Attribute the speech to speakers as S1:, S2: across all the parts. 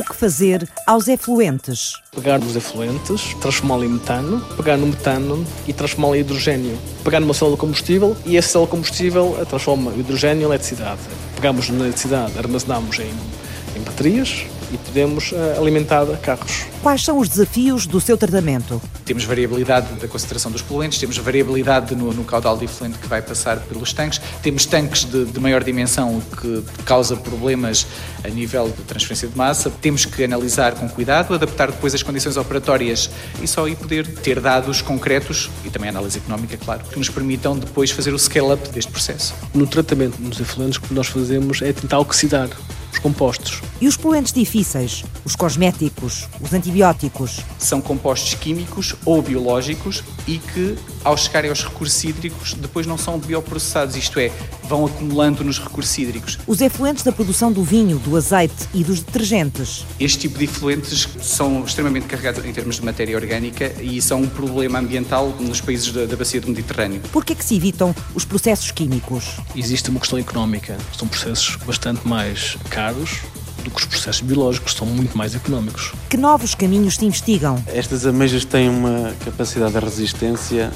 S1: O que fazer aos efluentes?
S2: Pegar nos efluentes, transformá-lo em metano, pegar no metano e transformá-lo em hidrogênio. Pegar numa célula combustível e essa célula combustível transforma o hidrogênio em eletricidade. Pegamos na eletricidade, armazenamos em, em baterias e podemos uh, alimentar carros.
S1: Quais são os desafios do seu tratamento?
S3: Temos variabilidade da concentração dos poluentes, temos variabilidade no, no caudal de efluente que vai passar pelos tanques, temos tanques de, de maior dimensão, o que causa problemas a nível de transferência de massa. Temos que analisar com cuidado, adaptar depois as condições operatórias e só aí poder ter dados concretos e também análise económica, claro, que nos permitam depois fazer o scale-up deste processo.
S2: No tratamento dos efluentes, o que nós fazemos é tentar oxidar os compostos.
S1: E os poluentes difíceis? Os cosméticos, os antibióticos?
S3: São compostos químicos ou biológicos e que, ao chegarem aos recursos hídricos, depois não são bioprocessados, isto é, vão acumulando nos recursos hídricos.
S1: Os efluentes da produção do vinho, do azeite e dos detergentes?
S3: Este tipo de efluentes são extremamente carregados em termos de matéria orgânica e são um problema ambiental nos países da, da bacia do Mediterrâneo.
S1: Por que é que se evitam os processos químicos?
S2: Existe uma questão económica. São processos bastante mais caros do que os processos biológicos, são muito mais económicos.
S1: Que novos caminhos se investigam?
S4: Estas ameijas têm uma capacidade de resistência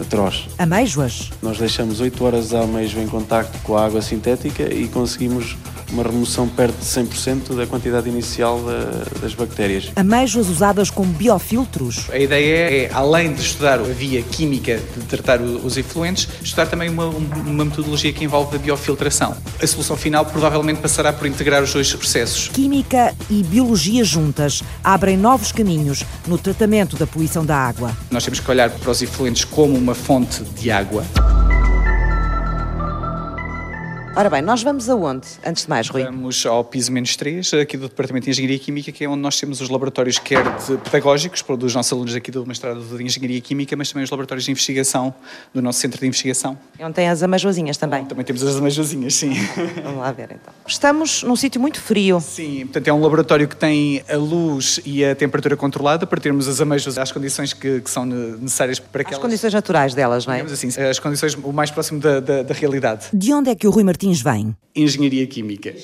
S4: atroz.
S1: Ameijoas?
S4: Nós deixamos 8 horas a ameijo em contacto com a água sintética e conseguimos uma remoção perto de 100% da quantidade inicial da, das bactérias.
S1: Ameijoas usadas como biofiltros?
S3: A ideia é, além de estudar a via química de tratar os efluentes, estudar também uma, uma metodologia que envolve a biofiltração. A solução final provavelmente passará por integrar os dois processos.
S1: Química e biologia juntas abrem novos caminhos no tratamento da poluição da água.
S3: Nós temos que olhar para os efluentes como uma fonte de água.
S1: Ora bem, nós vamos aonde, antes de mais, Rui?
S3: Vamos ao piso menos 3, aqui do Departamento de Engenharia Química, que é onde nós temos os laboratórios quer de pedagógicos, dos nossos alunos aqui do mestrado de Engenharia Química, mas também os laboratórios de investigação do nosso centro de investigação.
S1: É onde tem as amajoazinhas também?
S3: Também temos as amajoazinhas, sim.
S1: Vamos lá ver então. Estamos num sítio muito frio.
S3: Sim, portanto é um laboratório que tem a luz e a temperatura controlada para termos as ameijas às condições que, que são necessárias para aquelas...
S1: As condições naturais delas, não é?
S3: Digamos assim, as condições o mais próximo da, da, da realidade.
S1: De onde é que o Rui Martins vem?
S3: Engenharia Química.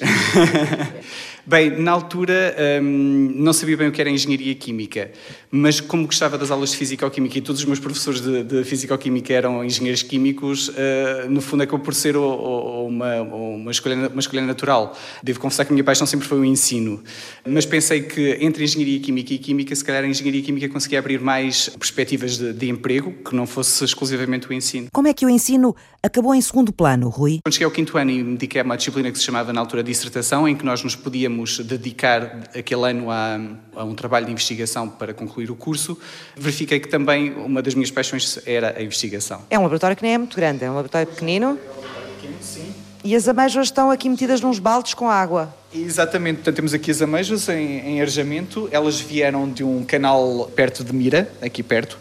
S3: Bem, na altura hum, não sabia bem o que era Engenharia Química, mas como gostava das aulas de Físico-Química e todos os meus professores de, de Físico-Química eram engenheiros químicos, uh, no fundo acabou por ser o, o, uma, uma, escolha, uma escolha natural. Devo confessar que a minha paixão sempre foi o ensino, mas pensei que entre Engenharia Química e Química, se calhar a Engenharia Química conseguia abrir mais perspectivas de, de emprego, que não fosse exclusivamente o ensino.
S1: Como é que o ensino acabou em segundo plano, Rui?
S3: Quando cheguei ao quinto ano e me dediquei a uma disciplina que se chamava na altura dissertação, em que nós nos podíamos dedicar aquele ano a, a um trabalho de investigação para concluir o curso, verifiquei que também uma das minhas paixões era a investigação.
S1: É um laboratório que nem é muito grande, é um laboratório pequenino.
S3: Sim.
S1: E as ameixas estão aqui metidas nos baldes com água.
S3: Exatamente, portanto temos aqui as ameixas em, em arejamento, elas vieram de um canal perto de Mira, aqui perto,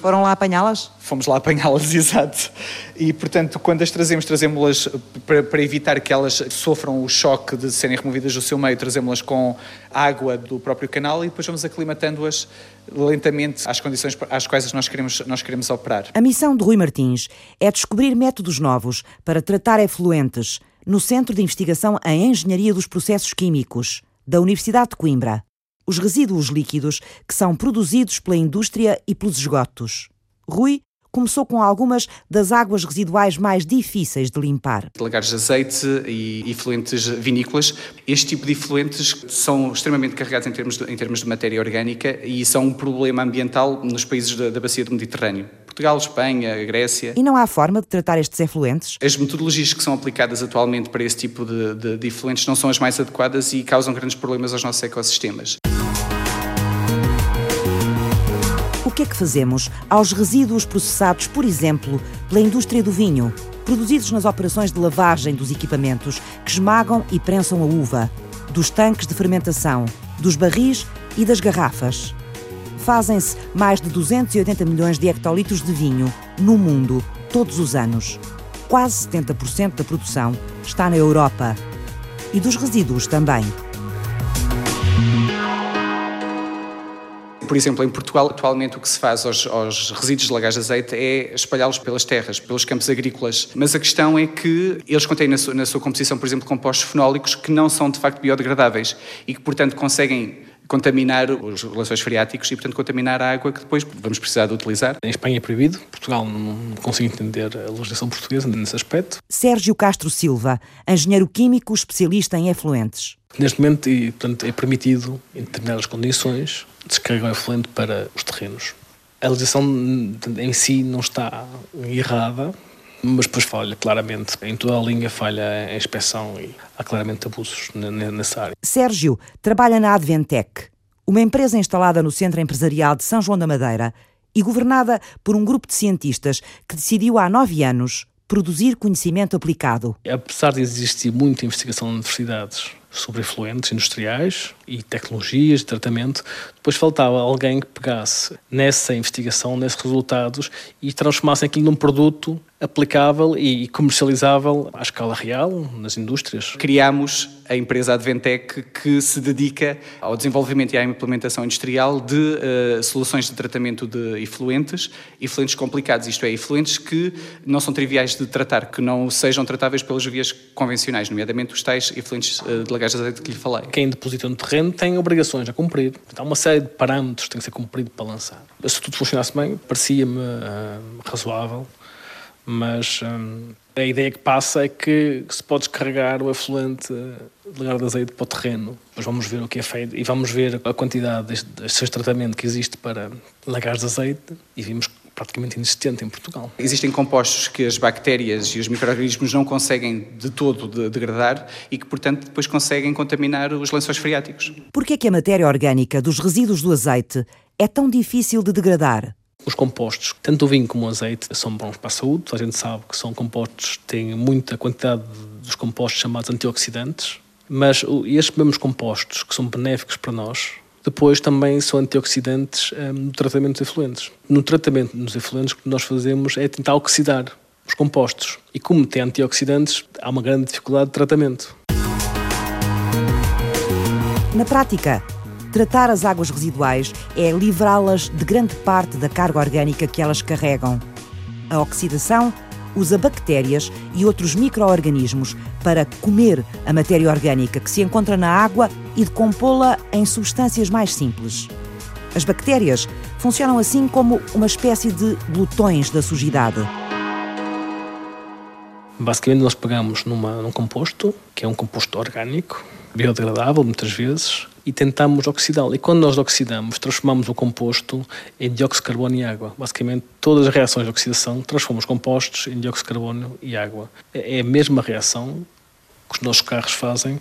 S1: foram lá apanhá-las?
S3: Fomos lá apanhá-las, exato. E, portanto, quando as trazemos, trazemos-las para, para, evitar que elas sofram o choque de serem removidas do seu meio, trazemos-las com água do próprio canal e depois vamos aclimatando-as lentamente às condições às quais nós queremos, nós queremos operar.
S1: A missão de Rui Martins é descobrir métodos novos para tratar efluentes no Centro de Investigação em Engenharia dos Processos Químicos, da Universidade de Coimbra os resíduos líquidos que são produzidos pela indústria e pelos esgotos. Rui começou com algumas das águas residuais mais difíceis de limpar.
S3: Lagares de azeite e efluentes vinícolas. Este tipo de efluentes são extremamente carregados em termos de, em termos de matéria orgânica e são um problema ambiental nos países da, da bacia do Mediterrâneo. Portugal, Espanha, Grécia.
S1: E não há forma de tratar estes efluentes?
S3: As metodologias que são aplicadas atualmente para esse tipo de, de, de efluentes não são as mais adequadas e causam grandes problemas aos nossos ecossistemas.
S1: Que é que fazemos aos resíduos processados, por exemplo, pela indústria do vinho, produzidos nas operações de lavagem dos equipamentos que esmagam e prensam a uva, dos tanques de fermentação, dos barris e das garrafas? Fazem-se mais de 280 milhões de hectolitros de vinho no mundo todos os anos. Quase 70% da produção está na Europa. E dos resíduos também.
S3: Por exemplo, em Portugal, atualmente o que se faz aos, aos resíduos de lagares de azeite é espalhá-los pelas terras, pelos campos agrícolas. Mas a questão é que eles contêm na sua, na sua composição, por exemplo, compostos fenólicos que não são de facto biodegradáveis e que, portanto, conseguem contaminar os lençóis freáticos e, portanto, contaminar a água que depois vamos precisar de utilizar.
S2: Em Espanha é proibido, Portugal não consigo entender a legislação portuguesa nesse aspecto.
S1: Sérgio Castro Silva, engenheiro químico especialista em efluentes.
S2: Neste momento, e, portanto, é permitido, em determinadas condições, descarregar o efluente para os terrenos. A legislação em si não está errada, mas depois falha claramente. Em toda a linha falha a inspeção e há claramente abusos nessa área.
S1: Sérgio trabalha na Adventec, uma empresa instalada no Centro Empresarial de São João da Madeira e governada por um grupo de cientistas que decidiu há nove anos produzir conhecimento aplicado.
S2: Apesar de existir muita investigação nas universidades sobre efluentes industriais e tecnologias de tratamento, depois faltava alguém que pegasse nessa investigação, nesses resultados e transformasse aquilo num produto aplicável e comercializável à escala real, nas indústrias.
S3: Criámos a empresa Adventec que se dedica ao desenvolvimento e à implementação industrial de uh, soluções de tratamento de efluentes, efluentes complicados, isto é, efluentes que não são triviais de tratar, que não sejam tratáveis pelas vias convencionais, nomeadamente os tais efluentes uh, de lagares de azeite que lhe falei.
S2: Quem deposita no terreno tem obrigações a cumprir, há uma série de parâmetros que têm que ser cumpridos para lançar. Se tudo funcionasse bem, parecia-me uh, razoável mas hum, a ideia que passa é que se pode descarregar o efluente de lagar de azeite para o terreno. Mas vamos ver o que é feito e vamos ver a quantidade deste, deste tratamento que existe para lagares de azeite e vimos praticamente inexistente em Portugal.
S3: Existem compostos que as bactérias e os micro-organismos não conseguem de todo degradar e que, portanto, depois conseguem contaminar os lençóis freáticos.
S1: Por que é que a matéria orgânica dos resíduos do azeite é tão difícil de degradar?
S2: Os compostos, tanto o vinho como o azeite, são bons para a saúde. A gente sabe que são compostos que têm muita quantidade dos compostos chamados antioxidantes, mas estes mesmos compostos que são benéficos para nós, depois também são antioxidantes um, no tratamento dos efluentes. No tratamento dos efluentes, o que nós fazemos é tentar oxidar os compostos. E como tem antioxidantes, há uma grande dificuldade de tratamento.
S1: Na prática, Tratar as águas residuais é livrá-las de grande parte da carga orgânica que elas carregam. A oxidação usa bactérias e outros micro-organismos para comer a matéria orgânica que se encontra na água e decompô-la em substâncias mais simples. As bactérias funcionam assim como uma espécie de glutões da sujidade.
S2: Basicamente, nós pegamos numa, num composto, que é um composto orgânico, biodegradável muitas vezes, e tentamos oxidá-lo. E quando nós oxidamos, transformamos o composto em dióxido de carbono e água. Basicamente, todas as reações de oxidação transformam os compostos em dióxido de carbono e água. É a mesma reação que os nossos carros fazem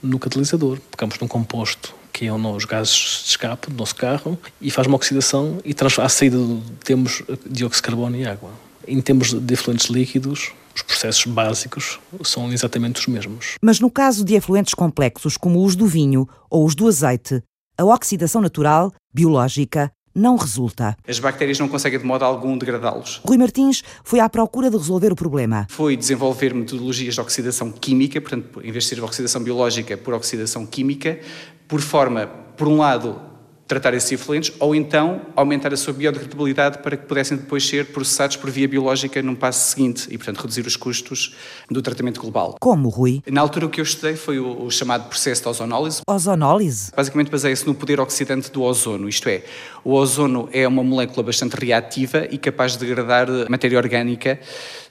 S2: no catalisador. Pegamos num composto que é os gases de escape do nosso carro e faz uma oxidação e à saída temos dióxido de carbono e água. Em termos de efluentes líquidos, os processos básicos são exatamente os mesmos.
S1: Mas no caso de efluentes complexos, como os do vinho ou os do azeite, a oxidação natural, biológica, não resulta.
S3: As bactérias não conseguem de modo algum degradá-los.
S1: Rui Martins foi à procura de resolver o problema.
S3: Foi desenvolver metodologias de oxidação química, portanto, em vez de ser oxidação biológica, por oxidação química, por forma, por um lado, tratar esses efluentes ou então aumentar a sua biodegradabilidade para que pudessem depois ser processados por via biológica num passo seguinte e, portanto, reduzir os custos do tratamento global.
S1: Como, Rui?
S3: Na altura o que eu estudei foi o, o chamado processo de ozonólise.
S1: Ozonólise?
S3: Basicamente baseia-se no poder oxidante do ozono, isto é, o ozono é uma molécula bastante reativa e capaz de degradar matéria orgânica,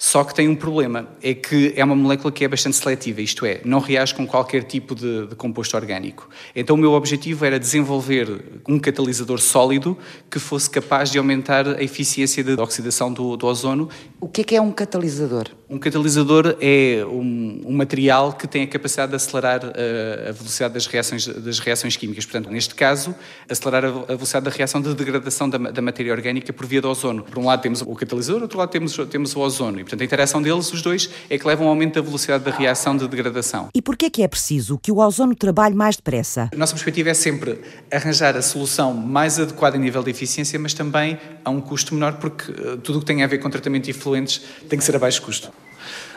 S3: só que tem um problema, é que é uma molécula que é bastante seletiva, isto é, não reage com qualquer tipo de, de composto orgânico. Então o meu objetivo era desenvolver um catalisador sólido que fosse capaz de aumentar a eficiência de oxidação do, do ozono.
S1: O que é, que é um catalisador?
S3: Um catalisador é um, um material que tem a capacidade de acelerar a, eh, a velocidade das reações, das reações químicas. Portanto, neste caso, acelerar a, a velocidade da reação de degradação da, da, matéria orgânica por via do ozono. Por um lado temos o catalisador, do outro lado temos, temos o ozono. E, portanto, a interação deles, os dois, é que levam ao aumento da velocidade da reação de degradação.
S1: E porquê é que é preciso que o ozono trabalhe mais depressa?
S3: A nossa perspectiva é sempre arranjar a solução mais adequada em nível de eficiência, mas também a um custo menor, porque uh, tudo o que tem a ver com tratamento de efluentes tem que ser a baixo custo.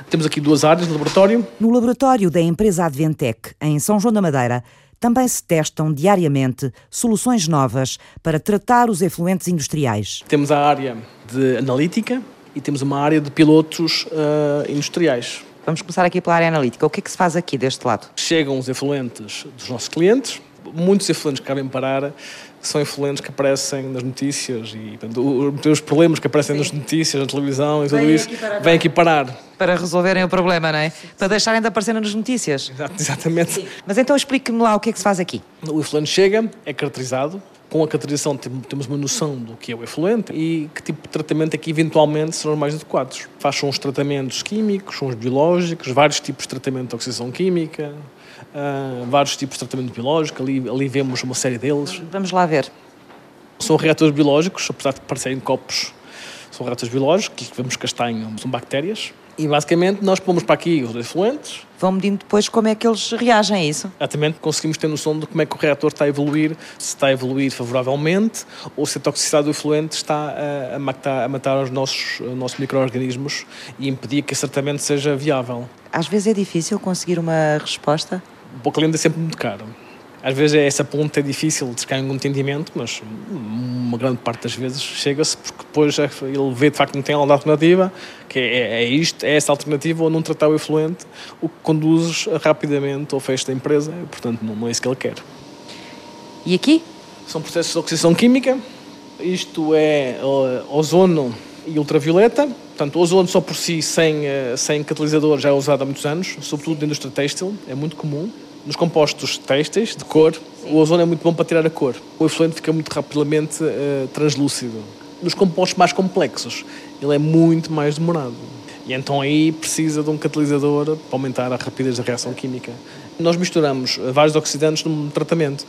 S2: Temos aqui duas áreas de laboratório.
S1: No laboratório da empresa Adventec, em São João da Madeira, também se testam diariamente soluções novas para tratar os efluentes industriais.
S2: Temos a área de analítica e temos uma área de pilotos uh, industriais.
S1: Vamos começar aqui pela área analítica. O que é que se faz aqui deste lado?
S2: Chegam os efluentes dos nossos clientes, muitos efluentes que cabem parar são influentes que aparecem nas notícias e portanto, os problemas que aparecem Sim. nas notícias, na televisão e tudo vem isso, vêm aqui parar.
S1: Para resolverem o problema, não é? Sim. Para deixarem de aparecer nas notícias.
S2: Exatamente. Sim.
S1: Mas então explique-me lá o que é que se faz aqui.
S2: O efluente chega, é caracterizado, com a caracterização temos uma noção do que é o efluente e que tipo de tratamento é que eventualmente serão mais adequados. Faz os tratamentos químicos, são os biológicos, vários tipos de tratamento de oxidação química, uh, vários tipos de tratamento biológico, ali, ali vemos uma série deles.
S1: Vamos lá ver.
S2: São reatores biológicos, apesar de parecerem copos, são reatores biológicos, que vemos castanho, são bactérias. E basicamente nós pomos para aqui os efluentes.
S1: Vão medindo depois como é que eles reagem a isso?
S2: Exatamente, conseguimos ter noção de como é que o reator está a evoluir, se está a evoluir favoravelmente ou se a toxicidade do efluente está a, a matar, a matar os nossos, os nossos micro-organismos e impedir que esse tratamento seja viável.
S1: Às vezes é difícil conseguir uma resposta?
S2: o cliente é sempre muito caro. Às vezes é essa ponta é difícil de chegar em um entendimento, mas uma grande parte das vezes chega-se porque depois é, ele vê de facto que não tem alternativa, que é, é isto, é essa alternativa ou não tratar o efluente, o que conduz rapidamente ao fecho da empresa, portanto não é isso que ele quer.
S1: E aqui?
S2: São processos de oxidação química, isto é ozono e ultravioleta, Portanto, o ozono só por si, sem, eh, sem catalisador, já é usado há muitos anos, sobretudo na indústria têxtil, é muito comum. Nos compostos têxteis, de cor, o ozono é muito bom para tirar a cor. O efluente fica muito rapidamente uh, translúcido. Nos compostos mais complexos, ele é muito mais demorado. E então aí precisa de um catalisador para aumentar a rapidez da reação química. Nós misturamos vários oxidantes num tratamento.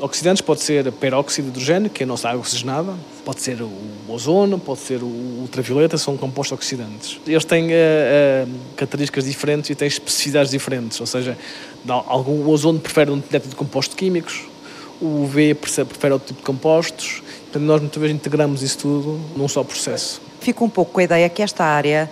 S2: Oxidantes pode ser peróxido de hidrogênio, que é a nossa água oxigenada, pode ser o ozono, pode ser o ultravioleta, são compostos oxidantes. Eles têm uh, uh, características diferentes e têm especificidades diferentes, ou seja, algum, o ozono prefere um tipo de compostos químicos, o UV prefere outro tipo de compostos, portanto nós muitas vezes integramos isso tudo num só processo.
S1: Fico um pouco com a ideia que esta área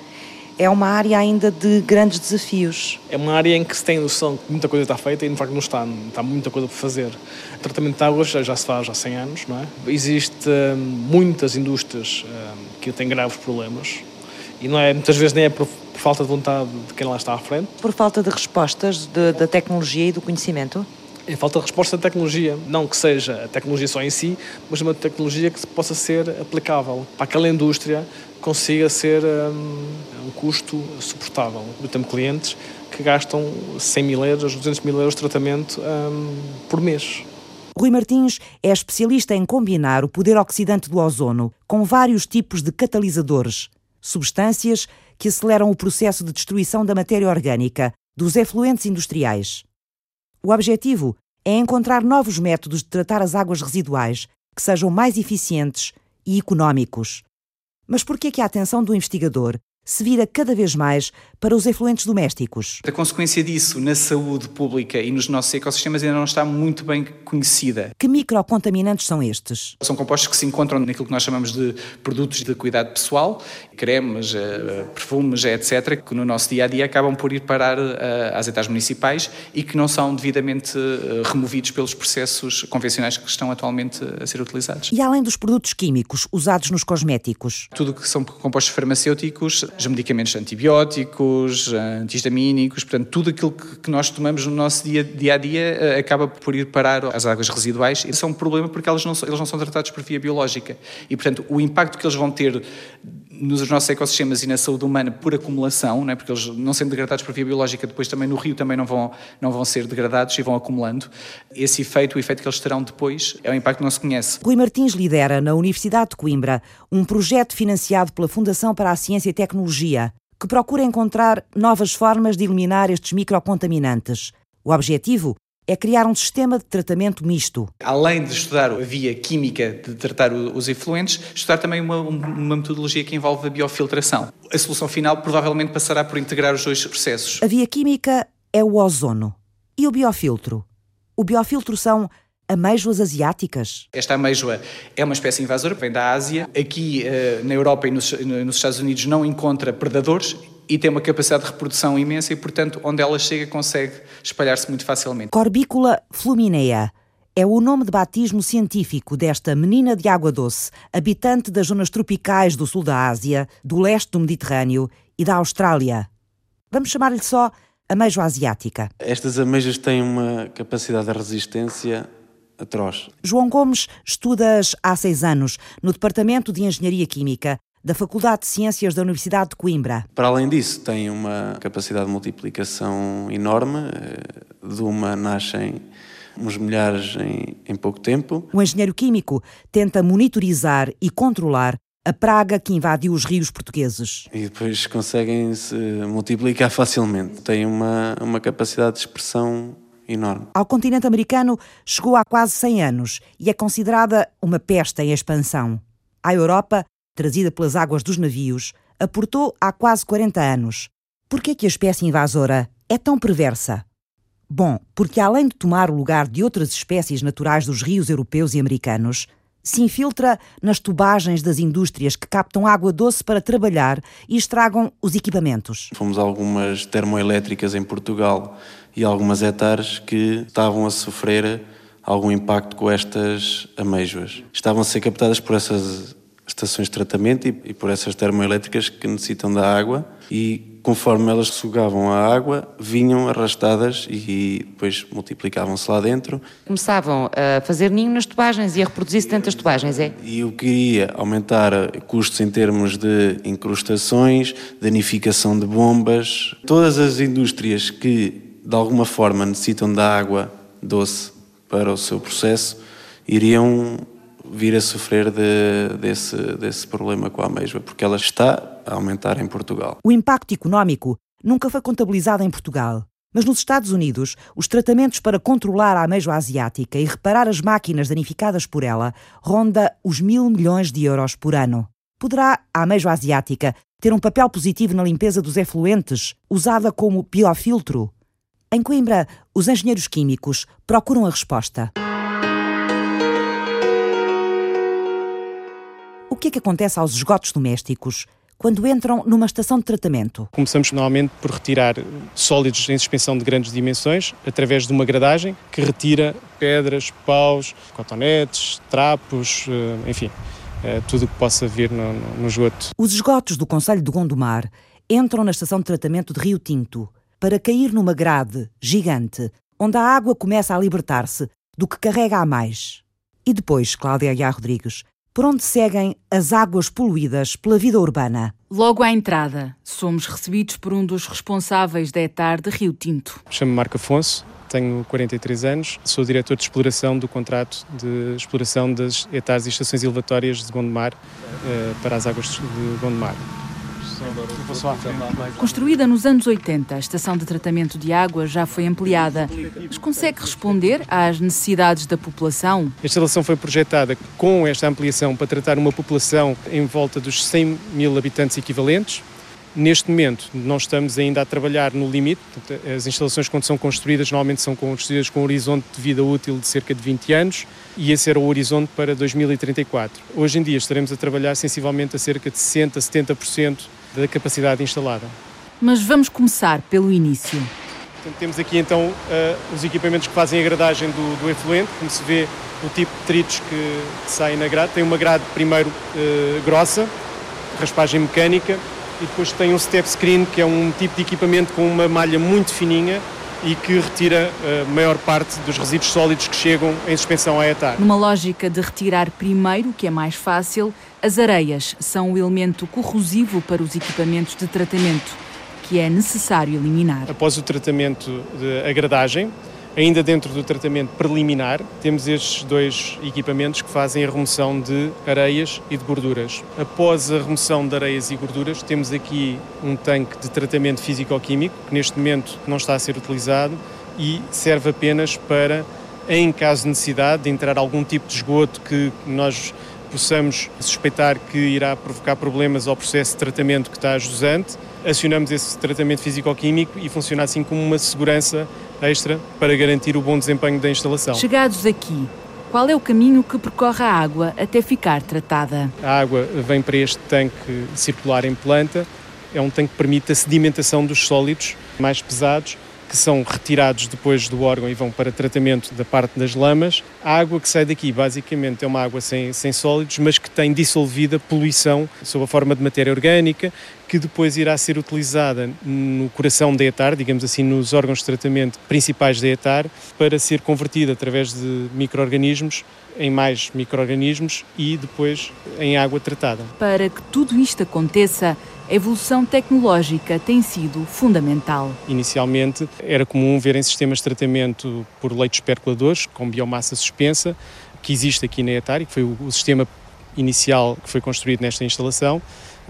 S1: é uma área ainda de grandes desafios.
S2: É uma área em que se tem noção que muita coisa está feita e, de facto, não está. Está muita coisa por fazer. O tratamento de águas já, se faz há 100 anos, não é? Existem hum, muitas indústrias hum, que têm graves problemas e não é, muitas vezes nem é por, por, falta de vontade de quem lá está à frente.
S1: Por falta de respostas de, da tecnologia e do conhecimento?
S2: É falta de resposta da tecnologia. Não que seja a tecnologia só em si, mas uma tecnologia que possa ser aplicável para aquela indústria consiga ser um, um custo suportável. Eu tenho clientes que gastam 100 mil euros, 200 mil euros de tratamento um, por mês.
S1: Rui Martins é especialista em combinar o poder oxidante do ozono com vários tipos de catalisadores, substâncias que aceleram o processo de destruição da matéria orgânica dos efluentes industriais. O objetivo é encontrar novos métodos de tratar as águas residuais que sejam mais eficientes e económicos. Mas por que é que a atenção do investigador se vira cada vez mais para os efluentes domésticos.
S3: A consequência disso na saúde pública e nos nossos ecossistemas ainda não está muito bem conhecida.
S1: Que microcontaminantes são estes?
S3: São compostos que se encontram naquilo que nós chamamos de produtos de cuidado pessoal, cremes, eh, perfumes, etc., que no nosso dia a dia acabam por ir parar eh, às etapas municipais e que não são devidamente eh, removidos pelos processos convencionais que estão atualmente a ser utilizados.
S1: E além dos produtos químicos usados nos cosméticos?
S3: Tudo que são compostos farmacêuticos, os medicamentos antibióticos, antihistamínicos, portanto, tudo aquilo que nós tomamos no nosso dia, dia a dia eh, acaba por ir parar às águas residuais. Isso é um problema porque elas não, eles não são tratados por via biológica. E, portanto, o impacto que eles vão ter nos nossos ecossistemas e na saúde humana por acumulação, não é? porque eles não sendo degradados por via biológica, depois também no rio também não vão, não vão ser degradados e vão acumulando. Esse efeito, o efeito que eles terão depois, é um impacto que não se conhece.
S1: Rui Martins lidera na Universidade de Coimbra um projeto financiado pela Fundação para a Ciência e Tecnologia que procura encontrar novas formas de eliminar estes microcontaminantes. O objetivo é criar um sistema de tratamento misto.
S3: Além de estudar a via química de tratar os efluentes, estudar também uma, uma, metodologia que envolve a biofiltração. A solução final provavelmente passará por integrar os dois processos.
S1: A via química é o ozono. E o biofiltro? O biofiltro são amêijoas asiáticas?
S3: Esta amêijoa é uma espécie invasora, vem da Ásia. Aqui eh, na Europa e nos, nos Estados Unidos não encontra predadores e tem uma capacidade de reprodução imensa e, portanto, onde ela chega consegue espalhar-se muito facilmente.
S1: Corbicula fluminea é o nome de batismo científico desta menina de água doce, habitante das zonas tropicais do sul da Ásia, do leste do Mediterrâneo e da Austrália. Vamos chamar-lhe só ameijo asiática.
S4: Estas ameijas têm uma capacidade de resistência atroz.
S1: João Gomes estudas há seis anos no Departamento de Engenharia Química da Faculdade de Ciências da Universidade de Coimbra.
S4: Para além disso, tem uma capacidade de multiplicação enorme. Eh, de uma nascem uns milhares em, em pouco tempo.
S1: O engenheiro químico tenta monitorizar e controlar a praga que invadiu os rios portugueses.
S4: E depois conseguem se multiplicar facilmente. Tem uma, uma capacidade de expressão enorme.
S1: Ao continente americano chegou há quase 100 anos e é considerada uma peste em expansão. À Europa, trazida pelas águas dos navios, aportou há quase 40 anos. Por que a espécie invasora é tão perversa? Bom, porque além de tomar o lugar de outras espécies naturais dos rios europeus e americanos, se infiltra nas tubagens das indústrias que captam água doce para trabalhar e estragam os equipamentos.
S4: Fomos a algumas termoelétricas em Portugal e algumas hectares que estavam a sofrer algum impacto com estas amêijoas. Estavam a ser captadas por essas estações de tratamento e, e por essas termoelétricas que necessitam da água e conforme elas sugavam a água, vinham arrastadas e depois multiplicavam-se lá dentro.
S5: Começavam a fazer ninho nas tubagens e a reproduzir-se dentro das tubagens, é?
S4: E eu queria aumentar custos em termos de incrustações, danificação de bombas. Todas as indústrias que, de alguma forma, necessitam da água doce para o seu processo, iriam vir a sofrer de, desse, desse problema com a ameijoa, porque ela está a aumentar em Portugal.
S1: O impacto económico nunca foi contabilizado em Portugal. Mas nos Estados Unidos, os tratamentos para controlar a ameijoa asiática e reparar as máquinas danificadas por ela ronda os mil milhões de euros por ano. Poderá a ameijoa asiática ter um papel positivo na limpeza dos efluentes, usada como biofiltro? Em Coimbra, os engenheiros químicos procuram a resposta. O que é que acontece aos esgotos domésticos quando entram numa estação de tratamento?
S6: Começamos normalmente por retirar sólidos em suspensão de grandes dimensões através de uma gradagem que retira pedras, paus, cotonetes, trapos, eh, enfim, eh, tudo o que possa vir no, no esgoto.
S1: Os esgotos do Conselho de Gondomar entram na estação de tratamento de Rio Tinto para cair numa grade gigante onde a água começa a libertar-se do que carrega a mais. E depois, Cláudia Aguiar Rodrigues, por onde seguem as águas poluídas pela vida urbana.
S7: Logo à entrada, somos recebidos por um dos responsáveis da ETAR de Rio Tinto.
S6: Chamo-me Marco Afonso, tenho 43 anos, sou diretor de exploração do contrato de exploração das ETARs e estações elevatórias de Gondomar eh, para as águas de Gondomar.
S7: Construída nos anos 80, a estação de tratamento de água já foi ampliada. Mas consegue responder às necessidades da população?
S6: A instalação foi projetada com esta ampliação para tratar uma população em volta dos 100 mil habitantes equivalentes. Neste momento, nós estamos ainda a trabalhar no limite. As instalações, quando são construídas, normalmente são construídas com um horizonte de vida útil de cerca de 20 anos e esse era o horizonte para 2034. Hoje em dia estaremos a trabalhar sensivelmente a cerca de 60, 70% da capacidade instalada.
S7: Mas vamos começar pelo início.
S6: Portanto, temos aqui então uh, os equipamentos que fazem a gradagem do, do, efluente, como se vê o tipo de tritos que, que saem na grade. Tem uma grade primeiro uh, grossa, raspagem mecânica, e depois tem um step screen, que é um tipo de equipamento com uma malha muito fininha e que retira a uh, maior parte dos resíduos sólidos que chegam em suspensão à etar.
S7: Numa lógica de retirar primeiro, que é mais fácil, as areias são o elemento corrosivo para os equipamentos de tratamento, que é necessário eliminar.
S6: Após o tratamento de agradagem, ainda dentro do tratamento preliminar, temos estes dois equipamentos que fazem a remoção de areias e de gorduras. Após a remoção de areias e gorduras, temos aqui um tanque de tratamento físico-químico, que neste momento não está a ser utilizado e serve apenas para, em caso de necessidade, de entrar algum tipo de esgoto que nós possamos suspeitar que irá provocar problemas ao processo de tratamento que está jusante, acionamos esse tratamento físico-químico e funciona assim como uma segurança extra para garantir o bom desempenho da instalação.
S7: Chegados aqui, qual é o caminho que percorre a água até ficar tratada?
S6: A água vem para este tanque circular em planta, é um tanque que permite a sedimentação dos sólidos mais pesados que são retirados depois do órgão e vão para tratamento da parte das lamas. A água que sai daqui, basicamente, é uma água sem, sem sólidos, mas que tem dissolvida poluição sob a forma de matéria orgânica, que depois irá ser utilizada no coração da ETAR, digamos assim, nos órgãos de tratamento principais da ETAR, para ser convertida através de micro-organismos em mais micro-organismos e depois em água tratada.
S7: Para que tudo isto aconteça, a evolução tecnológica tem sido fundamental.
S6: Inicialmente era comum verem sistemas de tratamento por leitos percoladores com biomassa suspensa, que existe aqui na ETAR e que foi o sistema inicial que foi construído nesta instalação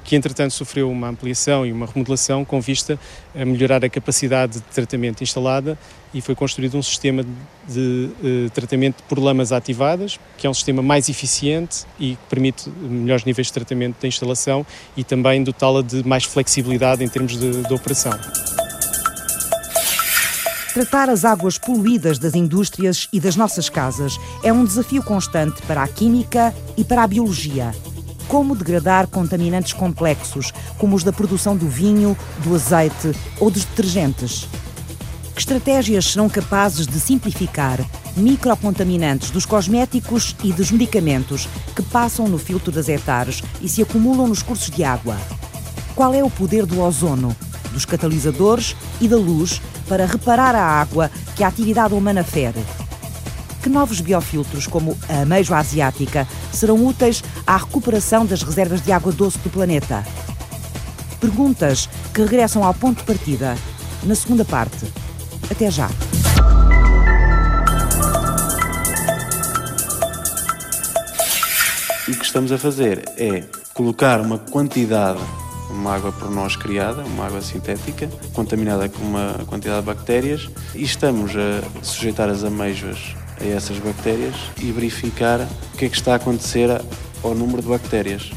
S6: que entretanto sofreu uma ampliação e uma remodelação com vista a melhorar a capacidade de tratamento instalada e foi construído um sistema de, uh, tratamento por lamas ativadas, que é um sistema mais eficiente e que permite melhores níveis de tratamento da instalação e também dotá-la de mais flexibilidade em termos de, de operação.
S1: Tratar as águas poluídas das indústrias e das nossas casas é um desafio constante para a química e para a biologia como degradar contaminantes complexos, como os da produção do vinho, do azeite ou dos detergentes. Que estratégias serão capazes de simplificar microcontaminantes dos cosméticos e dos medicamentos que passam no filtro das hectares e se acumulam nos cursos de água? Qual é o poder do ozono, dos catalisadores e da luz para reparar a água que a atividade humana fere? Que novos biofiltros, como a ameijoa asiática, serão úteis à recuperação das reservas de água doce do planeta? Perguntas que regressam ao ponto de partida na segunda parte. Até já.
S4: O que estamos a fazer é colocar uma quantidade, uma água por nós criada, uma água sintética, contaminada com uma quantidade de bactérias, e estamos a sujeitar as ameijoas a essas bactérias e verificar o que é que está a acontecer ao número de bactérias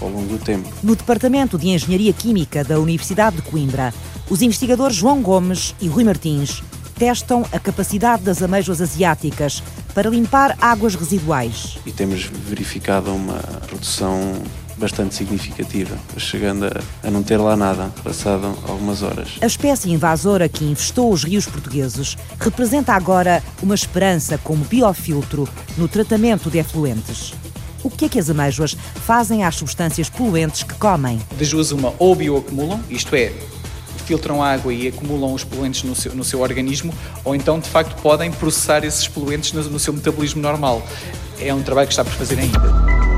S4: ao longo do tempo.
S1: No Departamento de Engenharia Química da Universidade de Coimbra, os investigadores João Gomes e Rui Martins testam a capacidade das amêijoas asiáticas para limpar águas residuais.
S4: E temos verificado uma redução bastante significativa, chegando a, a, não ter lá nada, passado algumas horas.
S1: A espécie invasora que infestou os rios portugueses representa agora uma esperança como biofiltro no tratamento de efluentes. O que é que as amêijoas fazem às substâncias poluentes que comem?
S3: Das duas uma, ou bioacumulam, isto é, filtram água e acumulam os poluentes no seu, no seu organismo, ou então, de facto, podem processar esses poluentes no, no seu metabolismo normal. É um trabalho que está por fazer ainda.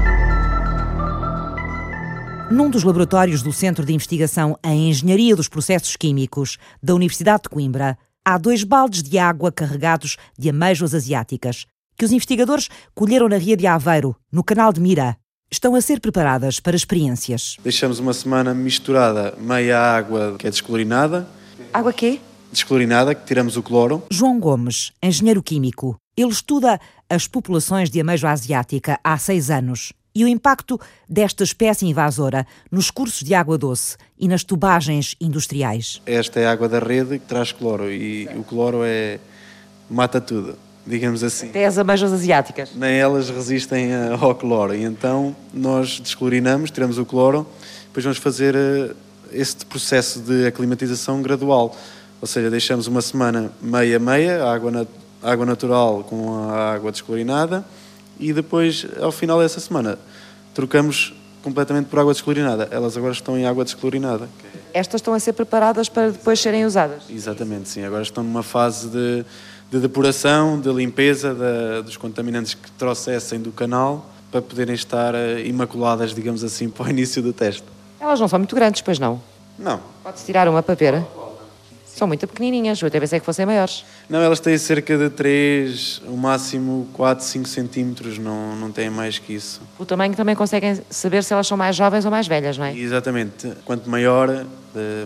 S1: Num dos laboratórios do Centro de Investigação em Engenharia dos Processos Químicos da Universidade de Coimbra, há dois baldes de água carregados de amêijoas asiáticas, que os investigadores colheram na Ria de Aveiro, no canal de Mira. Estão a ser preparadas para experiências.
S4: Deixamos uma semana misturada meia água que é descolorinada.
S1: Água quê?
S4: Descolorinada, que tiramos o cloro.
S1: João Gomes, engenheiro químico. Ele estuda as populações de ameijoa asiática há seis anos e o impacto desta espécie invasora nos cursos de água doce e nas tubagens industriais.
S4: Esta é a água da rede que traz cloro e o cloro é mata tudo, digamos assim.
S5: Até as ameijas asiáticas.
S4: Nem elas resistem ao cloro e então nós desclorinamos, tiramos o cloro, depois vamos fazer eh, este processo de aclimatização gradual, ou seja, deixamos uma semana meia-meia, água, água natural com a água desclorinada, e depois, ao final dessa semana, trocamos completamente por água desclorinada. Elas agora estão em água desclorinada.
S5: Estas estão a ser preparadas para depois serem usadas?
S4: Exatamente, sim. Agora estão numa fase de, de depuração, de limpeza de, dos contaminantes que trouxessem do canal para poderem estar eh, imaculadas, digamos assim, para o início do teste.
S5: Elas não são muito grandes, pois não?
S4: Não.
S5: Pode-se tirar uma para ver? São muito pequenininhas, eu até pensei que fossem maiores.
S4: Não, elas têm cerca de 3, o máximo 4, 5 centímetros, não, não têm mais que isso.
S5: O tamanho também conseguem saber se elas são mais jovens ou mais velhas, não é?
S4: Exatamente. Quanto maior,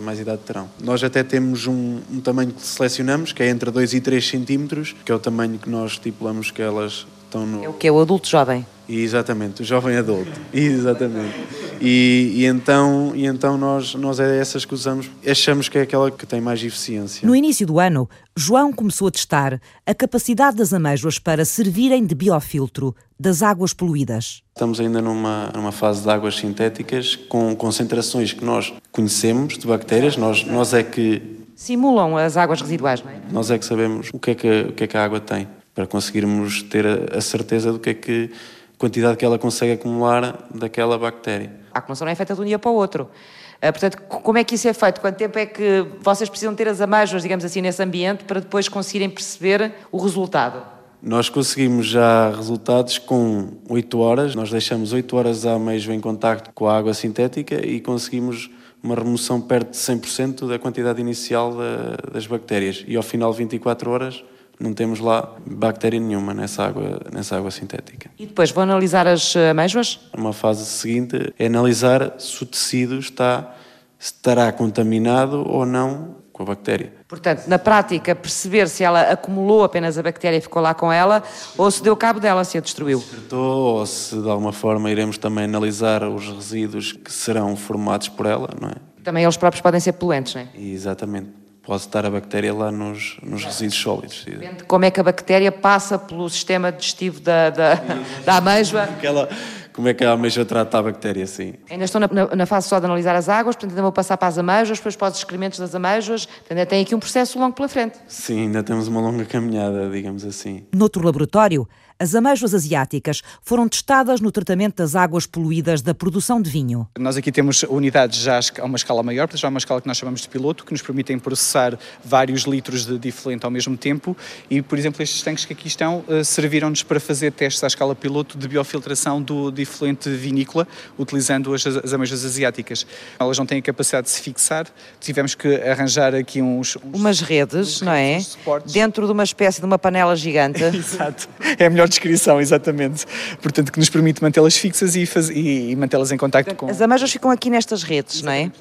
S4: mais idade terão. Nós até temos um, um tamanho que selecionamos, que é entre 2 e 3 centímetros, que é o tamanho que nós estipulamos que elas estão no...
S5: É o que é o adulto jovem.
S4: Exatamente, o jovem adulto. Exatamente. E, e, então, e então nós, nós é essas que usamos, achamos que é aquela que tem mais eficiência.
S1: No início do ano, João começou a testar a capacidade das amêijoas para servirem de biofiltro das águas poluídas.
S4: Estamos ainda numa, numa fase de águas sintéticas com concentrações que nós conhecemos de bactérias, nós, nós é que...
S5: Simulam as águas residuais, não é?
S4: Nós é que sabemos o que é que, o que, é que a água tem, para conseguirmos ter a, a certeza do que é que quantidade que ela consegue acumular daquela bactéria.
S5: A acumulação não é feita de um dia para o outro. Uh, portanto, como é que isso é feito? Quanto tempo é que vocês precisam ter as amêijoas, digamos assim, nesse ambiente para depois conseguirem perceber o resultado?
S4: Nós conseguimos já resultados com 8 horas. Nós deixamos 8 horas a ameijo em contacto com a água sintética e conseguimos uma remoção perto de 100% da quantidade inicial da, das bactérias. E ao final de 24 horas não temos lá bactéria nenhuma nessa água, nessa água sintética.
S5: E depois vão analisar as eh, amêijoas?
S4: Uma fase seguinte é analisar se o tecido está, estará contaminado ou não com a bactéria.
S5: Portanto, na prática, perceber se ela acumulou apenas a bactéria e ficou lá com ela, ou se deu cabo dela, se a destruiu.
S4: Ou se de alguma forma iremos também analisar os resíduos que serão formados por ela, não é?
S5: Também eles próprios podem ser poluentes, não é?
S4: Exatamente pode estar a bactéria lá nos, nos resíduos sólidos.
S5: Depende como é que a bactéria passa pelo sistema digestivo da, da, da ameijoa.
S4: Aquela, como é que a ameijoa trata a bactéria, sim.
S5: Ainda estou na, na, na, fase só de analisar as águas, portanto ainda vou passar para as ameijoas, depois para os excrementos das ameijoas, portanto ainda tem aqui um processo longo pela frente.
S4: Sim, ainda temos uma longa caminhada, digamos assim.
S1: Noutro laboratório, as amêijoas asiáticas foram testadas no tratamento das águas poluídas da produção de vinho.
S3: Nós aqui temos unidades já a uma escala maior, já uma escala que nós chamamos de piloto, que nos permitem processar vários litros de difluente ao mesmo tempo e, por exemplo, estes tanques que aqui estão uh, serviram-nos para fazer testes à escala piloto de biofiltração do difluente vinícola, utilizando as, as asiáticas. Elas não têm a capacidade de se fixar, tivemos que arranjar aqui uns... uns
S5: Umas redes, uns, não é? Dentro de uma espécie de uma panela gigante.
S3: Exato. É melhor descrição, exatamente. Portanto, que nos permite mantê-las fixas e, e, e mantê-las em contacto com...
S5: As ameijas ficam aqui nestas redes, não é?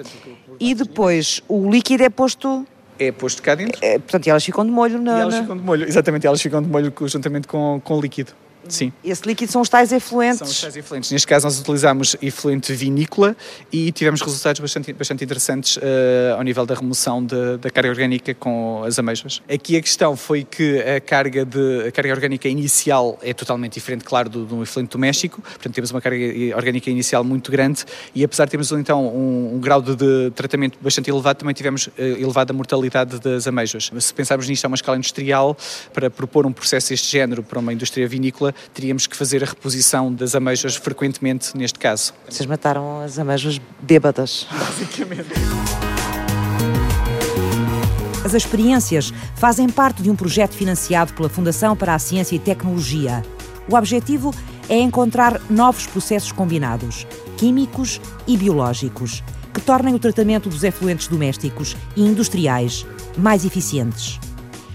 S5: E depois o líquido é posto
S3: é posto cá dentro.
S5: É, portanto, elas ficam de molho na.
S3: E elas ficam de molho, exatamente, elas ficam de molho juntamente com, com o líquido. Sim.
S5: Esse líquido são os tais efluentes? São
S3: os tais efluentes. Neste caso, nós utilizamos efluente vinícola e tivemos resultados bastante, bastante interessantes uh, ao nível da remoção de, da carga orgânica com as amêijoas. Aqui a questão foi que a carga, de, a carga orgânica inicial é totalmente diferente, claro, do, do efluente doméstico. Portanto, temos uma carga orgânica inicial muito grande e, apesar de termos então um, um grau de, de, tratamento bastante elevado, também tivemos uh, elevada mortalidade das amêijoas. Se pensarmos nisto a uma escala industrial, para propor um processo deste género para uma indústria vinícola, teríamos que fazer a reposição das ameijas frequentemente neste caso.
S5: Vocês mataram as ameijas bêbadas.
S3: Basicamente.
S1: As experiências fazem parte de um projeto financiado pela Fundação para a Ciência e Tecnologia. O objetivo é encontrar novos processos combinados, químicos e biológicos, que tornem o tratamento dos efluentes domésticos e industriais mais eficientes.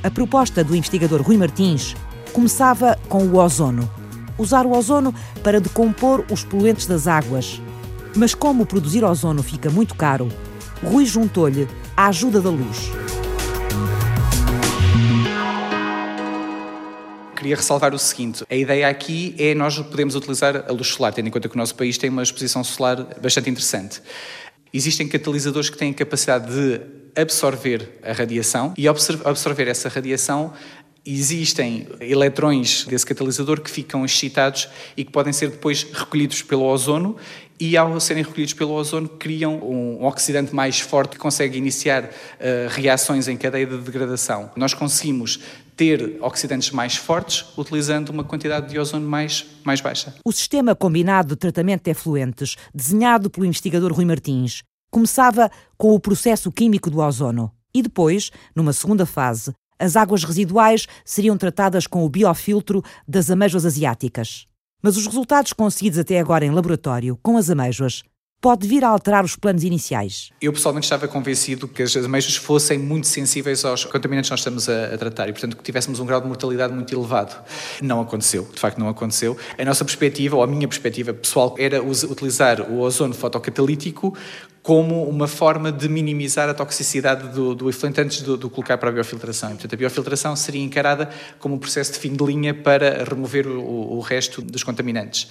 S1: A proposta do investigador Rui Martins começava com o ozono. Usar o ozono para decompor os poluentes das águas. Mas como produzir ozono fica muito caro, Rui juntou-lhe a ajuda da luz.
S3: queria ressalvar o seguinte: a ideia aqui é nós podemos utilizar a luz solar, tendo em conta que o nosso país tem uma exposição solar bastante interessante. Existem catalisadores que têm capacidade de absorver a radiação e absorver essa radiação existem eletrões desse catalisador que ficam excitados e que podem ser depois recolhidos pelo ozono e ao serem recolhidos pelo ozono criam um oxidante mais forte que consegue iniciar uh, reações em cadeia de degradação. Nós conseguimos ter oxidantes mais fortes utilizando uma quantidade de ozono mais, mais baixa.
S1: O sistema combinado de tratamento de efluentes, desenhado pelo investigador Rui Martins, começava com o processo químico do ozono e depois, numa segunda fase, as águas residuais seriam tratadas com o biofiltro das amêijoas asiáticas. Mas os resultados conseguidos até agora em laboratório com as amêijoas pode vir a alterar os planos iniciais.
S3: Eu pessoalmente estava convencido que as ameixas fossem muito sensíveis aos contaminantes que nós estamos a, a, tratar e, portanto, que tivéssemos um grau de mortalidade muito elevado. Não aconteceu, de facto não aconteceu. A nossa perspectiva, ou a minha perspectiva pessoal, era utilizar o ozono fotocatalítico como uma forma de minimizar a toxicidade do, do efluente antes do, do, colocar para a biofiltração. E, portanto, a biofiltração seria encarada como um processo de fim de linha para remover o, o resto dos contaminantes.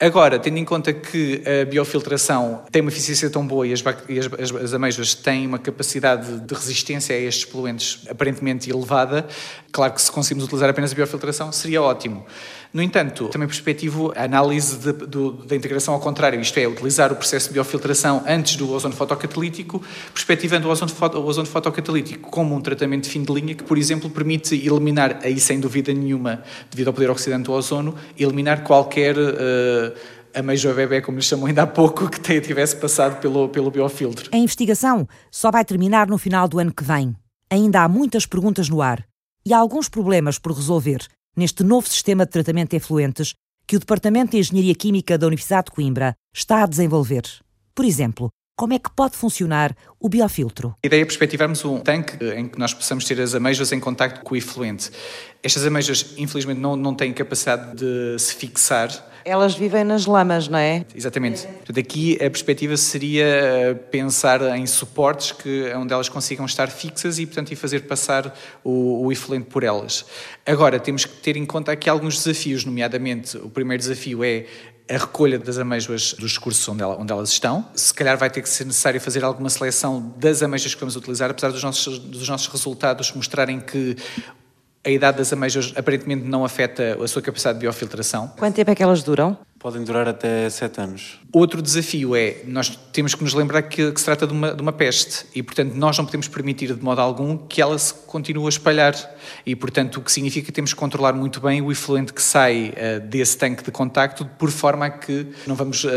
S3: Agora, tendo em conta que a biofiltração tem uma eficiência tão boa e as, e as, as, as têm uma capacidade de resistência a estes poluentes aparentemente elevada, claro que se conseguimos utilizar apenas a biofiltração seria ótimo. No entanto, também perspectivo a análise de, do, da integração ao contrário, isto é, utilizar o processo de biofiltração antes do ozono fotocatalítico, perspectivando o ozono, o ozono fotocatalítico como um tratamento de fim de linha que, por exemplo, permite eliminar, aí sem dúvida nenhuma, devido ao poder oxidante do ozono, eliminar qualquer uh, ameijoa bebê, como lhe chamou ainda há pouco, que tivesse passado pelo, pelo biofiltro.
S1: A investigação só vai terminar no final do ano que vem. Ainda há muitas perguntas no ar e há alguns problemas por resolver neste novo sistema de tratamento de efluentes que o Departamento de Engenharia Química da Universidade de Coimbra está a desenvolver. Por exemplo, como é que pode funcionar o biofiltro?
S3: A ideia é perspectivarmos um tanque em que nós possamos ter as ameixas em contacto com o efluente. Estas ameixas, infelizmente, não, não têm capacidade de se fixar
S5: elas vivem nas lamas, não é?
S3: Exatamente. Portanto, aqui a perspectiva seria eh, pensar em suportes que, onde elas consigam estar fixas e, portanto, e fazer passar o, o efluente por elas. Agora, temos que ter em conta aqui alguns desafios, nomeadamente, o primeiro desafio é a recolha das amêijoas dos cursos onde, ela, onde, elas estão. Se calhar vai ter que ser necessário fazer alguma seleção das amêijoas que vamos utilizar, apesar dos nossos, dos nossos resultados mostrarem que a idade das ameijas aparentemente não afeta a sua capacidade de biofiltração.
S5: Quanto tempo é que elas duram?
S4: Podem durar até sete anos.
S3: Outro desafio é, nós temos que nos lembrar que, que, se trata de uma, de uma peste e, portanto, nós não podemos permitir de modo algum que ela se continue a espalhar e, portanto, o que significa que temos que controlar muito bem o efluente que sai uh, desse tanque de contacto, por forma a que não vamos uh,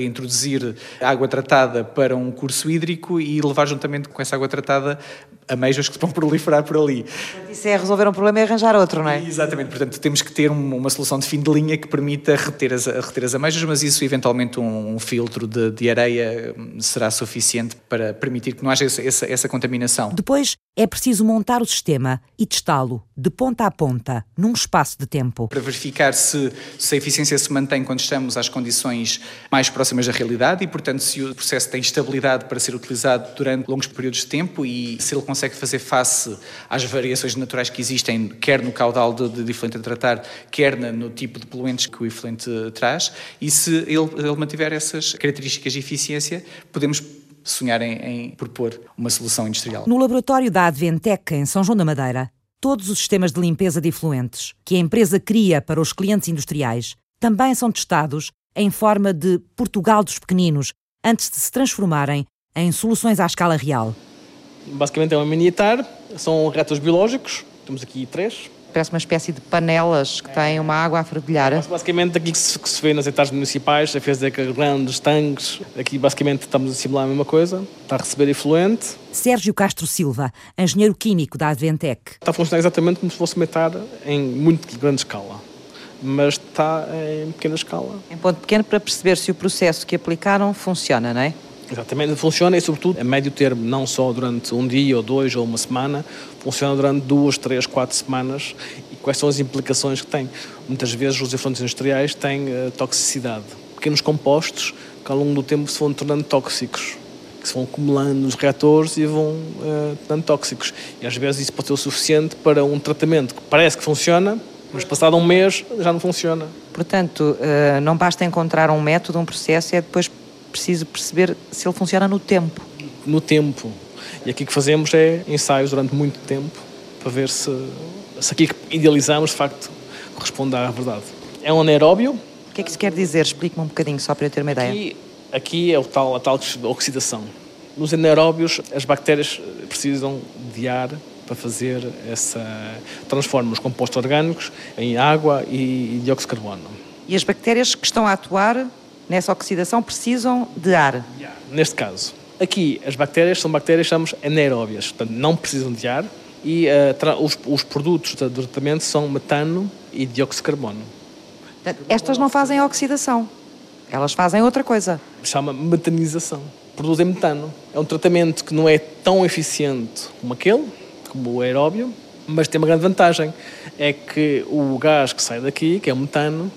S3: introduzir água tratada para um curso hídrico e levar juntamente com essa água tratada ameijas que vão proliferar por ali.
S5: Isso é resolver um problema e arranjar outro, não é?
S3: Exatamente, portanto temos que ter uma solução de fim de linha que permita reter as, reter as ameijas, mas isso eventualmente um, um filtro de, de, areia hum, será suficiente para permitir que não haja essa, essa, essa contaminação.
S1: Depois é preciso montar o sistema e testá-lo de ponta a ponta, num espaço de tempo.
S3: Para verificar se, se a eficiência se mantém quando estamos às condições mais próximas da realidade e, portanto, se o processo tem estabilidade para ser utilizado durante longos períodos de tempo e se ele consegue fazer face às variações naturais que existem, quer no caudal de, de efluente a tratar, quer no tipo de poluentes que o efluente traz, e se ele, ele mantiver essas características de eficiência, podemos sonhar em, em propor uma solução industrial.
S1: No laboratório da Adventec, em São João da Madeira, todos os sistemas de limpeza de efluentes que a empresa cria para os clientes industriais também são testados em forma de Portugal dos pequeninos, antes de se transformarem em soluções à escala real.
S2: Basicamente é uma miniatar, são reatores biológicos, temos aqui três,
S5: parece uma espécie de panelas que têm uma água a fervilhar.
S2: Basicamente, aqui que se, que se vê nas etapas municipais, a fez de grandes tanques, aqui basicamente estamos a simular a mesma coisa, está a receber efluente.
S1: Sérgio Castro Silva, engenheiro químico da Adventec.
S2: Está a funcionar exatamente como se fosse uma etar em muito grande escala mas está em pequena escala.
S5: Em ponto pequeno para perceber se o processo que aplicaram funciona, não é?
S2: Exatamente, funciona e sobretudo a médio termo, não só durante um dia ou dois ou uma semana, funciona durante duas, três, quatro semanas e quais são as implicações que tem. Muitas vezes os efluentes industriais têm uh, toxicidade, pequenos compostos que ao longo do tempo se vão tornando tóxicos que se vão acumulando nos reatores e vão uh, tornando tóxicos. E às vezes isso pode ser o suficiente para um tratamento que parece que funciona, mas passado um mês já não funciona.
S5: Portanto, uh, não basta encontrar um método, um processo, é depois preciso perceber se ele funciona no tempo.
S2: No tempo. E aqui que fazemos é ensaios durante muito tempo para ver se, se aqui que idealizamos de facto corresponde à verdade. É um anaeróbio.
S5: O que é que isso quer dizer? Explique-me um bocadinho só para eu ter uma ideia.
S2: Aqui, aqui é o tal, a tal oxidação. Nos anaeróbios, as bactérias precisam de ar para fazer essa. transforma os compostos orgânicos em água e, e dióxido de carbono.
S5: E as bactérias que estão a atuar nessa oxidação precisam de ar.
S2: Neste caso, aqui as bactérias são bactérias chamamos anaeróbias, portanto não precisam de ar e uh, os, os, produtos de tratamento são metano e dióxido de carbono.
S5: Estas não fazem oxidação. Elas fazem outra coisa.
S2: Chama metanização. Produzem metano. É um tratamento que não é tão eficiente como aquele, como o aeróbio, mas tem uma grande vantagem. É que o gás que sai daqui, que é o metano,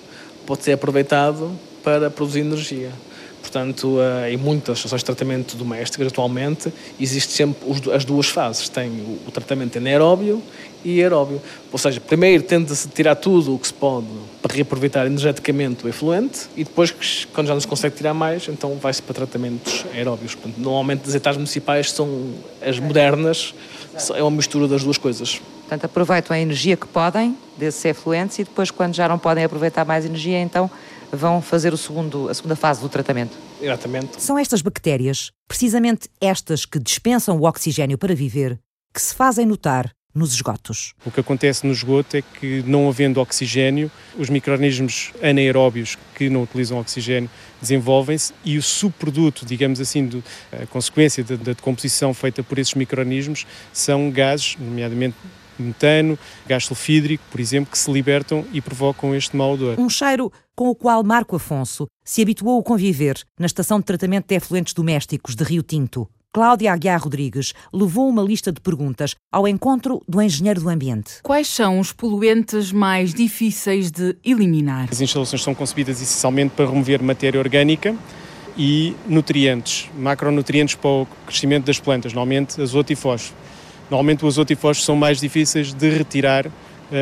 S2: pode ser aproveitado para produzir energia. Portanto, eh, em muitas estações de tratamento domésticas, atualmente, existe sempre as duas fases. Tem o tratamento anaeróbio e aeróbio. Ou seja, primeiro tenta-se tirar tudo o que se pode para reaproveitar energeticamente o efluente e depois, quando já não se consegue tirar mais, então vai-se para tratamentos aeróbios. Portanto, normalmente as etapas municipais são as modernas, é uma mistura das duas coisas.
S5: Portanto, aproveitam a energia que podem desses efluentes e depois, quando já não podem aproveitar mais energia, então vão fazer o segundo, a segunda fase do tratamento.
S2: Exatamente.
S1: São estas bactérias, precisamente estas que dispensam o oxigênio para viver, que se fazem notar nos esgotos.
S6: O que acontece no esgoto é que, não havendo oxigênio, os micro-organismos anaeróbios que não utilizam oxigênio desenvolvem-se e o subproduto, digamos assim, do, a consequência da, da decomposição feita por esses micro-organismos são gases, nomeadamente metano, gás sulfídrico, por exemplo, que se libertam e provocam este mau odor.
S1: Um cheiro com o qual Marco Afonso se habituou a conviver na estação de tratamento de efluentes domésticos de Rio Tinto. Cláudia Aguiar Rodrigues levou uma lista de perguntas ao encontro do engenheiro do ambiente.
S7: Quais são os poluentes mais difíceis de eliminar?
S6: As instalações são concebidas essencialmente para remover matéria orgânica e nutrientes, macronutrientes para o crescimento das plantas, normalmente azoto e fósforo. Normalmente o azoto e fósforo são mais difíceis de retirar uh,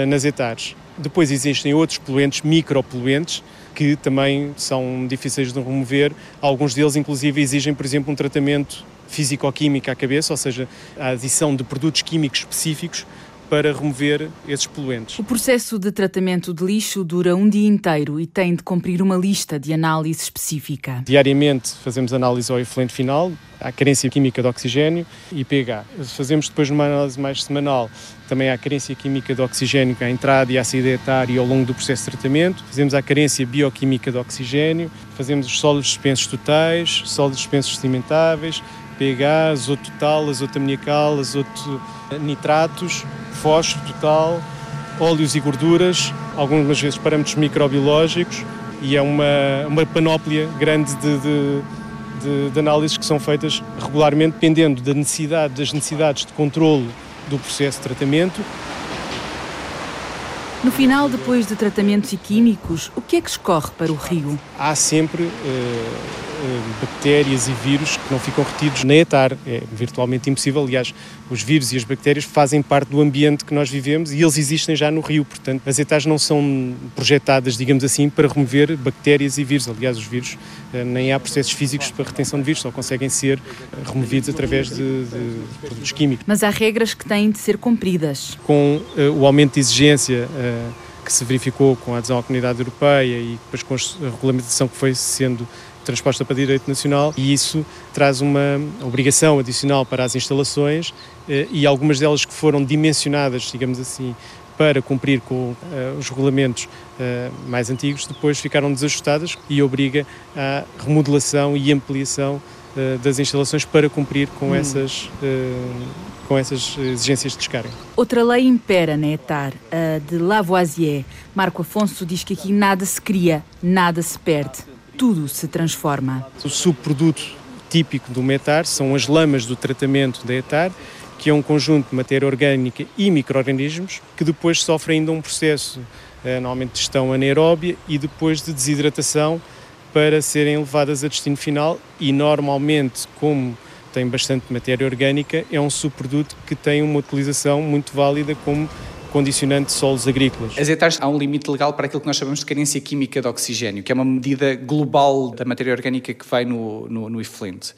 S6: nas etares. Depois existem outros poluentes, micropoluentes, que também são difíceis de remover. Alguns deles, inclusive, exigem, por exemplo, um tratamento físico-químico à cabeça, ou seja, a adição de produtos químicos específicos para remover esses poluentes.
S7: O processo de tratamento de lixo dura um dia inteiro e tem de cumprir uma lista de análise específica.
S6: Diariamente fazemos análise ao efluente final, à carência química de oxigênio e pH. Fazemos depois uma análise mais semanal também à carência química de oxigênio à entrada e à saída etária ao longo do processo de tratamento. Fazemos a carência bioquímica de oxigênio, fazemos os sólidos suspensos totais, sólidos suspensos sedimentáveis, pH, azoto total, azoto amoniacal, azoto nitratos, fósforo total, óleos e gorduras, algumas vezes parâmetros microbiológicos e é uma, uma panóplia grande de, de, de, de análises que são feitas regularmente, dependendo da necessidade, das necessidades de controle do processo de tratamento
S7: no final, depois de tratamentos e químicos, o que é que escorre para o rio?
S6: Há sempre eh, bactérias e vírus que não ficam retidos na etar. É virtualmente impossível. Aliás, os vírus e as bactérias fazem parte do ambiente que nós vivemos e eles existem já no rio. Portanto, as etares não são projetadas, digamos assim, para remover bactérias e vírus. Aliás, os vírus eh, nem há processos físicos para retenção de vírus, só conseguem ser eh, removidos através de, de produtos químicos.
S7: Mas há regras que têm de ser cumpridas.
S6: Com uh, o aumento de exigência. Uh, que se verificou com a adesão à comunidade europeia e depois com a regulamentação que foi sendo transposta para direito nacional e isso traz uma obrigação adicional para as instalações eh, e algumas delas que foram dimensionadas, digamos assim, para cumprir com uh, os regulamentos uh, mais antigos, depois ficaram desajustadas e obriga à remodelação e ampliação uh, das instalações para cumprir com, hum. essas, com essas exigências de descarga.
S7: Outra lei impera na ETAR, a de Lavoisier. Marco Afonso diz que aqui nada se cria, nada se perde tudo se transforma.
S6: O subproduto típico do metar são as lamas do tratamento da etar, que é um conjunto de matéria orgânica e micro-organismos que depois sofrem ainda um processo, eh, normalmente de gestão anaeróbia e depois de desidratação para serem levadas a destino final e normalmente, como tem bastante matéria orgânica, é um subproduto que tem uma utilização muito válida como condicionante de solos agrícolas.
S3: As etares há um limite legal para aquilo que nós chamamos de carência química de oxigênio, que é uma medida global da matéria orgânica que vai no, no, no efluente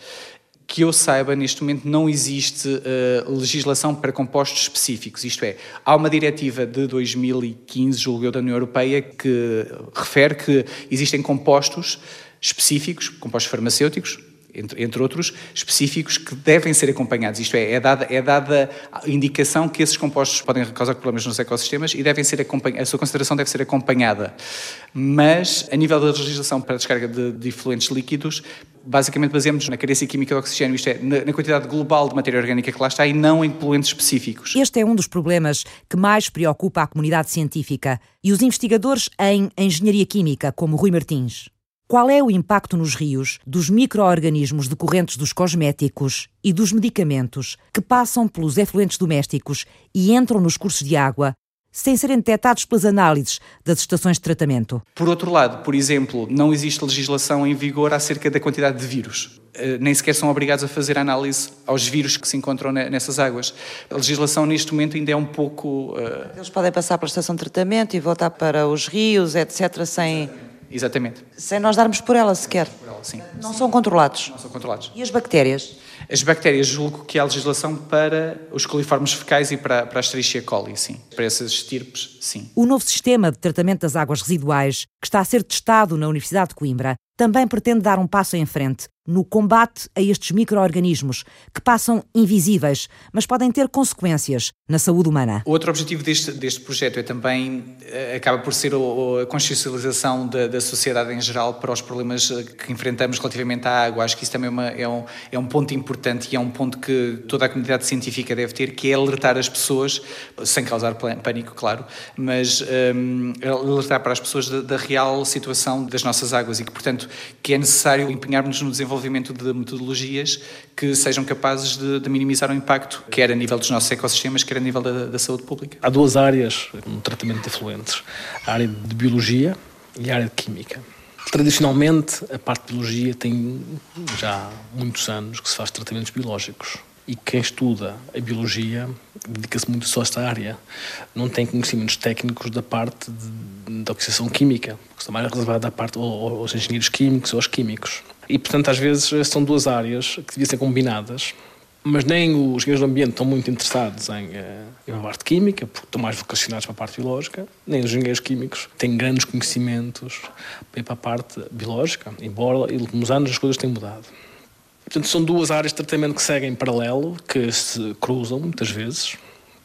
S3: que eu saiba, neste momento não existe uh, legislação para compostos específicos. Isto é, há uma diretiva de 2015, julgo eu, da União Europeia, que refere que existem compostos específicos, compostos farmacêuticos, entre, entre outros, específicos que devem ser acompanhados. Isto é, é dada, é dada a indicação que esses compostos podem causar problemas nos ecossistemas e devem ser a sua consideração deve ser acompanhada. Mas, a nível da legislação para a descarga de, de efluentes líquidos, basicamente baseamos na carência química de oxigênio, isto é, na, na, quantidade global de matéria orgânica que lá está e não em poluentes específicos.
S1: Este é um dos problemas que mais preocupa a comunidade científica e os investigadores em engenharia química, como Rui Martins. Qual é o impacto nos rios dos micro-organismos decorrentes dos cosméticos e dos medicamentos que passam pelos efluentes domésticos e entram nos cursos de água sem serem detectados pelas análises das estações de tratamento?
S3: Por outro lado, por exemplo, não existe legislação em vigor acerca da quantidade de vírus. Eh, nem sequer são obrigados a fazer análise aos vírus que se encontram nessas águas. A legislação neste momento ainda é um pouco.
S5: Uh... Eles podem passar pela estação de tratamento e voltar para os rios, etc., sem.
S3: Exatamente.
S5: Sem nós darmos por ela sequer.
S3: Por ela, sim.
S5: Não são controlados.
S3: Não são controlados.
S5: E as bactérias?
S3: As bactérias, julgo que há legislação para os coliformes fecais e para, para a Escherichia coli, sim. Para essas estirpes, sim.
S1: O novo sistema de tratamento das águas residuais, que está a ser testado na Universidade de Coimbra, também pretende dar um passo em frente no combate a estes micro-organismos que passam invisíveis, mas podem ter consequências na saúde humana.
S3: O outro objetivo deste, deste projeto é também, eh, acaba por ser a consciencialização da, da, sociedade em geral para os problemas eh, que enfrentamos relativamente à água. Acho que isso também é, uma, é, um, é um ponto importante e é um ponto que toda a comunidade científica deve ter, que é alertar as pessoas, sem causar pânico, claro, mas um, alertar para as pessoas da, da real situação das nossas águas e que, portanto, que é necessário empenharmos no desenvolvimento desenvolvimento de metodologias que sejam capazes de, de, minimizar o impacto, quer a nível dos nossos ecossistemas, quer a nível da, da saúde pública.
S2: Há duas áreas no tratamento de efluentes: a área de biologia e a área de química. Tradicionalmente, a parte de biologia tem já muitos anos que se faz tratamentos biológicos. E quem estuda a biologia dedica-se muito só a esta área. Não tem conhecimentos técnicos da parte da oxidação química, porque está mais reservada à parte aos engenheiros químicos ou aos químicos. E, portanto, às vezes são duas áreas que deviam ser combinadas, mas nem os engenheiros do ambiente estão muito interessados em, eh, em a parte química, porque estão mais vocacionados para a parte biológica, nem os engenheiros químicos têm grandes conhecimentos para a parte biológica, embora, nos anos, as coisas têm mudado. Portanto, são duas áreas de tratamento que seguem em paralelo, que se cruzam muitas vezes,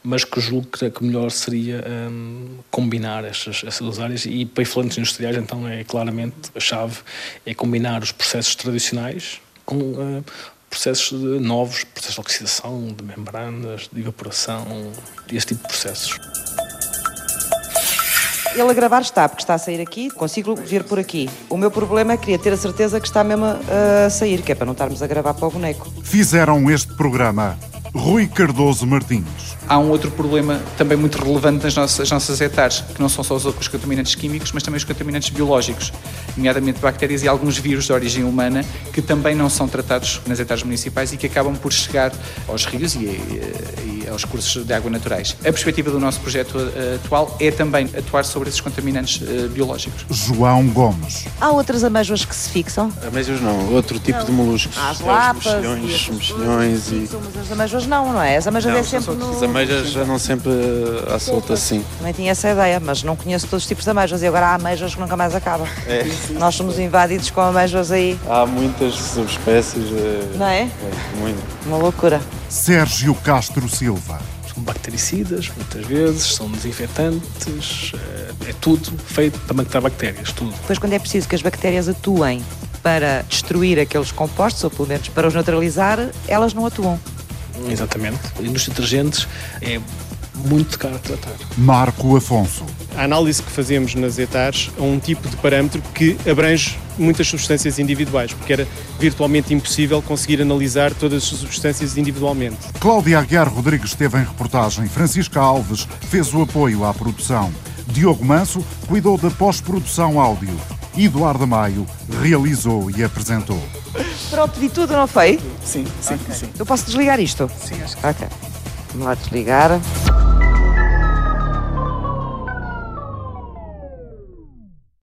S2: mas que julgo que melhor seria um, combinar estas, estas duas áreas e para efluentes industriais então é claramente a chave é combinar os processos tradicionais com uh, processos novos, processos de oxidação, de membranas, de evaporação, esse tipo de processos.
S5: Ele a gravar está, porque está a sair aqui, consigo vir por aqui. O meu problema é que queria ter a certeza que está mesmo a sair, que é para não estarmos a gravar para o boneco.
S8: Fizeram este programa Rui Cardoso Martins
S3: há um outro problema também muito relevante nas nossas, nossas hectares, que não são só os contaminantes químicos, mas também os contaminantes biológicos, nomeadamente bactérias e alguns vírus de origem humana, que também não são tratados nas hectares municipais e que acabam por chegar aos rios e, e, e aos cursos de água naturais. A perspectiva do nosso projeto uh, atual é também atuar sobre esses contaminantes uh, biológicos.
S8: João Gomes.
S5: Há outras amêijoas que se fixam?
S4: Amêijoas não, outro tipo não. de moluscos.
S5: Há as lapas.
S4: Os mexilhões,
S5: e
S4: mexilhões
S5: e... As amêijoas não, não é? As amêijoas é sempre no
S4: ameixas andam sempre à solta assim.
S5: Também tinha essa ideia, mas não conheço todos os tipos de ameijas e agora há ameijas que nunca mais acabam.
S4: É.
S5: Nós somos invadidos com ameijas aí.
S4: Há muitas subespécies.
S5: É... Não é? é
S4: muito.
S5: Uma loucura.
S8: Sérgio Castro Silva.
S2: São bactericidas, muitas vezes, são desinfetantes, é, é tudo feito para matar bactérias, tudo.
S5: Depois, quando é preciso que as bactérias atuem para destruir aqueles compostos, ou pelo menos para os neutralizar, elas não atuam.
S2: Exatamente. A indústria de detergentes é muito caro tratar.
S8: Marco Afonso.
S6: A análise que fazemos nas etares é um tipo de parâmetro que abrange muitas substâncias individuais, porque era virtualmente impossível conseguir analisar todas as substâncias individualmente.
S8: Cláudia Aguiar Rodrigues esteve em reportagem, Francisca Alves fez o apoio à produção, Diogo Manso cuidou da pós-produção áudio, Eduardo Maio realizou e apresentou.
S5: Pronto, vi tudo, não foi?
S3: Sim, sim, okay. sim.
S5: Eu posso desligar isto?
S3: Sim, acho
S5: que Ok. Vamos lá desligar.